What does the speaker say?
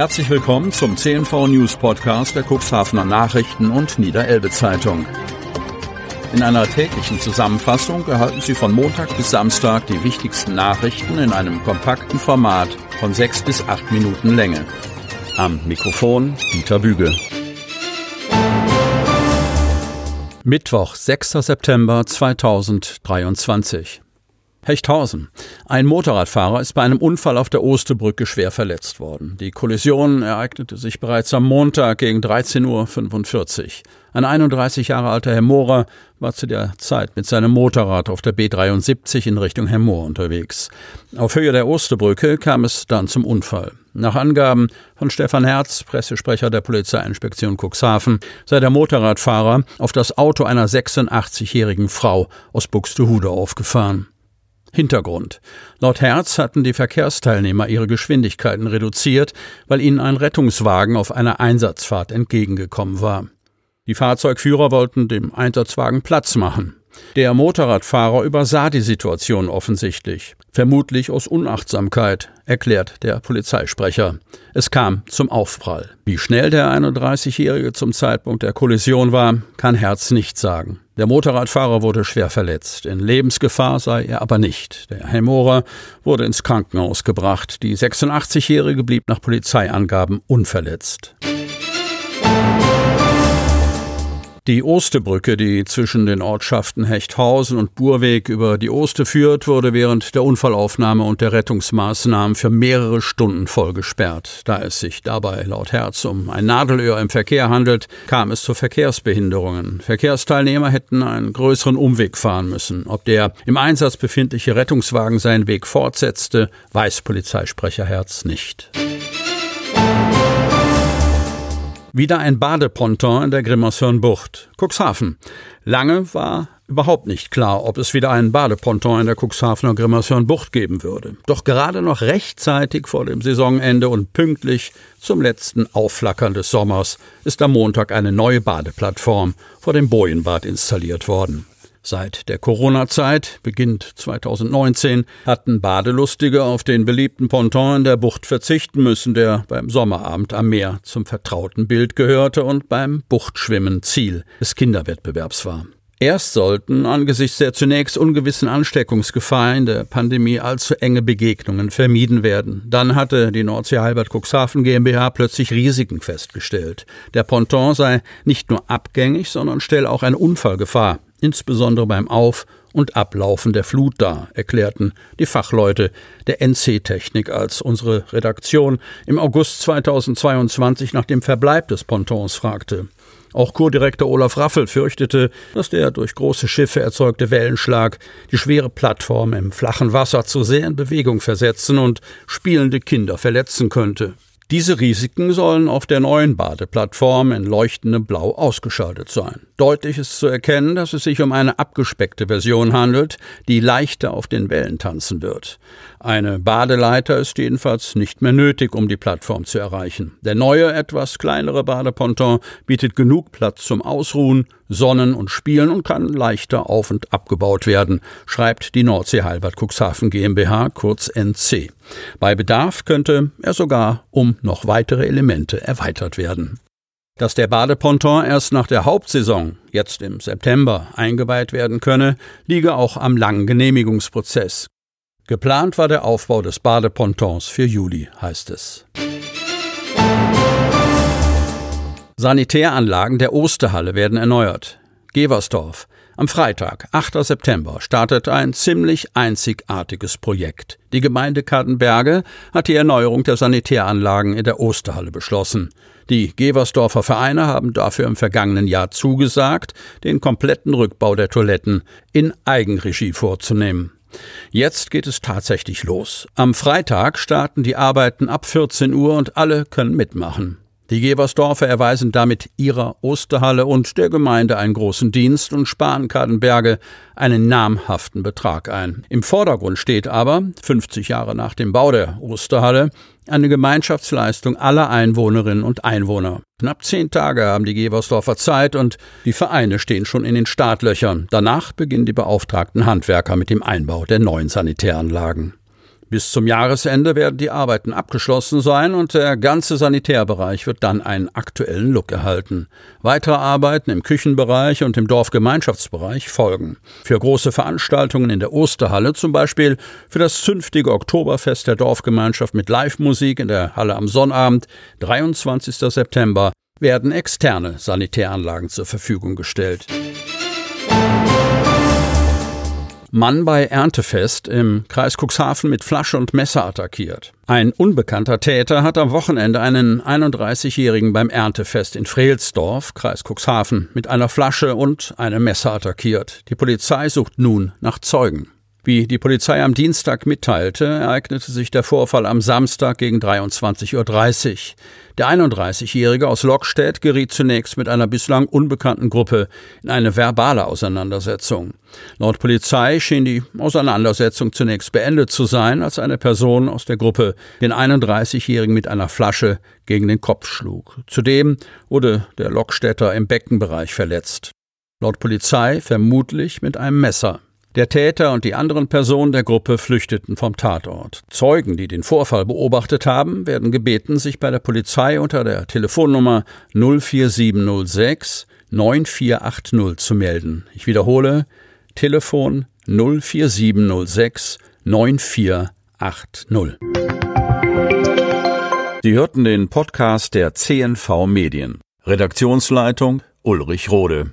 Herzlich willkommen zum CNV News Podcast der Cuxhavener Nachrichten und Niederelbe Zeitung. In einer täglichen Zusammenfassung erhalten Sie von Montag bis Samstag die wichtigsten Nachrichten in einem kompakten Format von sechs bis acht Minuten Länge. Am Mikrofon Dieter Büge. Mittwoch, 6. September 2023. Hechthausen. Ein Motorradfahrer ist bei einem Unfall auf der Osterbrücke schwer verletzt worden. Die Kollision ereignete sich bereits am Montag gegen 13.45 Uhr. Ein 31 Jahre alter Herr Mohrer war zu der Zeit mit seinem Motorrad auf der B73 in Richtung Hemmoor unterwegs. Auf Höhe der Osterbrücke kam es dann zum Unfall. Nach Angaben von Stefan Herz, Pressesprecher der Polizeiinspektion Cuxhaven, sei der Motorradfahrer auf das Auto einer 86-jährigen Frau aus Buxtehude aufgefahren. Hintergrund. Laut Herz hatten die Verkehrsteilnehmer ihre Geschwindigkeiten reduziert, weil ihnen ein Rettungswagen auf einer Einsatzfahrt entgegengekommen war. Die Fahrzeugführer wollten dem Einsatzwagen Platz machen. Der Motorradfahrer übersah die Situation offensichtlich, vermutlich aus Unachtsamkeit, erklärt der Polizeisprecher. Es kam zum Aufprall. Wie schnell der 31-Jährige zum Zeitpunkt der Kollision war, kann Herz nicht sagen. Der Motorradfahrer wurde schwer verletzt. In Lebensgefahr sei er aber nicht. Der Helmorer wurde ins Krankenhaus gebracht. Die 86-Jährige blieb nach Polizeiangaben unverletzt. Die Ostebrücke, die zwischen den Ortschaften Hechthausen und Burweg über die Oste führt, wurde während der Unfallaufnahme und der Rettungsmaßnahmen für mehrere Stunden voll gesperrt. Da es sich dabei laut Herz um ein Nadelöhr im Verkehr handelt, kam es zu Verkehrsbehinderungen. Verkehrsteilnehmer hätten einen größeren Umweg fahren müssen. Ob der im Einsatz befindliche Rettungswagen seinen Weg fortsetzte, weiß Polizeisprecher Herz nicht. Wieder ein Badeponton in der Grimmershörnbucht. Cuxhaven. Lange war überhaupt nicht klar, ob es wieder einen Badeponton in der Cuxhavener Grimmershörnbucht geben würde. Doch gerade noch rechtzeitig vor dem Saisonende und pünktlich zum letzten Aufflackern des Sommers ist am Montag eine neue Badeplattform vor dem Bojenbad installiert worden. Seit der Corona-Zeit, beginnt 2019, hatten Badelustige auf den beliebten Ponton in der Bucht verzichten müssen, der beim Sommerabend am Meer zum vertrauten Bild gehörte und beim Buchtschwimmen Ziel des Kinderwettbewerbs war. Erst sollten angesichts der zunächst ungewissen Ansteckungsgefahr in der Pandemie allzu enge Begegnungen vermieden werden. Dann hatte die Nordsee Halbert Cuxhaven GmbH plötzlich Risiken festgestellt. Der Ponton sei nicht nur abgängig, sondern stelle auch eine Unfallgefahr insbesondere beim Auf- und Ablaufen der Flut dar, erklärten die Fachleute der NC-Technik, als unsere Redaktion im August 2022 nach dem Verbleib des Pontons fragte. Auch Kurdirektor Olaf Raffel fürchtete, dass der durch große Schiffe erzeugte Wellenschlag die schwere Plattform im flachen Wasser zu sehr in Bewegung versetzen und spielende Kinder verletzen könnte. Diese Risiken sollen auf der neuen Badeplattform in leuchtendem Blau ausgeschaltet sein. Deutlich ist zu erkennen, dass es sich um eine abgespeckte Version handelt, die leichter auf den Wellen tanzen wird. Eine Badeleiter ist jedenfalls nicht mehr nötig, um die Plattform zu erreichen. Der neue, etwas kleinere Badeponton bietet genug Platz zum Ausruhen, Sonnen und Spielen und kann leichter auf- und abgebaut werden, schreibt die Nordsee Halbert Cuxhaven GmbH, kurz NC. Bei Bedarf könnte er sogar um noch weitere Elemente erweitert werden. Dass der Badeponton erst nach der Hauptsaison, jetzt im September, eingeweiht werden könne, liege auch am langen Genehmigungsprozess. Geplant war der Aufbau des Badepontons für Juli, heißt es. Sanitäranlagen der Osterhalle werden erneuert. Geversdorf. Am Freitag, 8. September, startet ein ziemlich einzigartiges Projekt. Die Gemeinde Kartenberge hat die Erneuerung der Sanitäranlagen in der Osterhalle beschlossen. Die Geversdorfer Vereine haben dafür im vergangenen Jahr zugesagt, den kompletten Rückbau der Toiletten in Eigenregie vorzunehmen. Jetzt geht es tatsächlich los. Am Freitag starten die Arbeiten ab 14 Uhr und alle können mitmachen. Die Geversdorfer erweisen damit ihrer Osterhalle und der Gemeinde einen großen Dienst und sparen Kadenberge einen namhaften Betrag ein. Im Vordergrund steht aber, 50 Jahre nach dem Bau der Osterhalle, eine Gemeinschaftsleistung aller Einwohnerinnen und Einwohner. Knapp zehn Tage haben die Geversdorfer Zeit und die Vereine stehen schon in den Startlöchern. Danach beginnen die beauftragten Handwerker mit dem Einbau der neuen Sanitäranlagen. Bis zum Jahresende werden die Arbeiten abgeschlossen sein und der ganze Sanitärbereich wird dann einen aktuellen Look erhalten. Weitere Arbeiten im Küchenbereich und im Dorfgemeinschaftsbereich folgen. Für große Veranstaltungen in der Osterhalle zum Beispiel, für das zünftige Oktoberfest der Dorfgemeinschaft mit Live-Musik in der Halle am Sonnabend, 23. September, werden externe Sanitäranlagen zur Verfügung gestellt. Mann bei Erntefest im Kreis Cuxhaven mit Flasche und Messer attackiert. Ein unbekannter Täter hat am Wochenende einen 31-Jährigen beim Erntefest in Freelsdorf, Kreis Cuxhaven, mit einer Flasche und einem Messer attackiert. Die Polizei sucht nun nach Zeugen. Wie die Polizei am Dienstag mitteilte, ereignete sich der Vorfall am Samstag gegen 23.30 Uhr. Der 31-Jährige aus Lockstedt geriet zunächst mit einer bislang unbekannten Gruppe in eine verbale Auseinandersetzung. Laut Polizei schien die Auseinandersetzung zunächst beendet zu sein, als eine Person aus der Gruppe den 31-Jährigen mit einer Flasche gegen den Kopf schlug. Zudem wurde der Lockstädter im Beckenbereich verletzt. Laut Polizei vermutlich mit einem Messer. Der Täter und die anderen Personen der Gruppe flüchteten vom Tatort. Zeugen, die den Vorfall beobachtet haben, werden gebeten, sich bei der Polizei unter der Telefonnummer 04706 9480 zu melden. Ich wiederhole, Telefon 04706 9480. Sie hörten den Podcast der CNV Medien. Redaktionsleitung Ulrich Rode.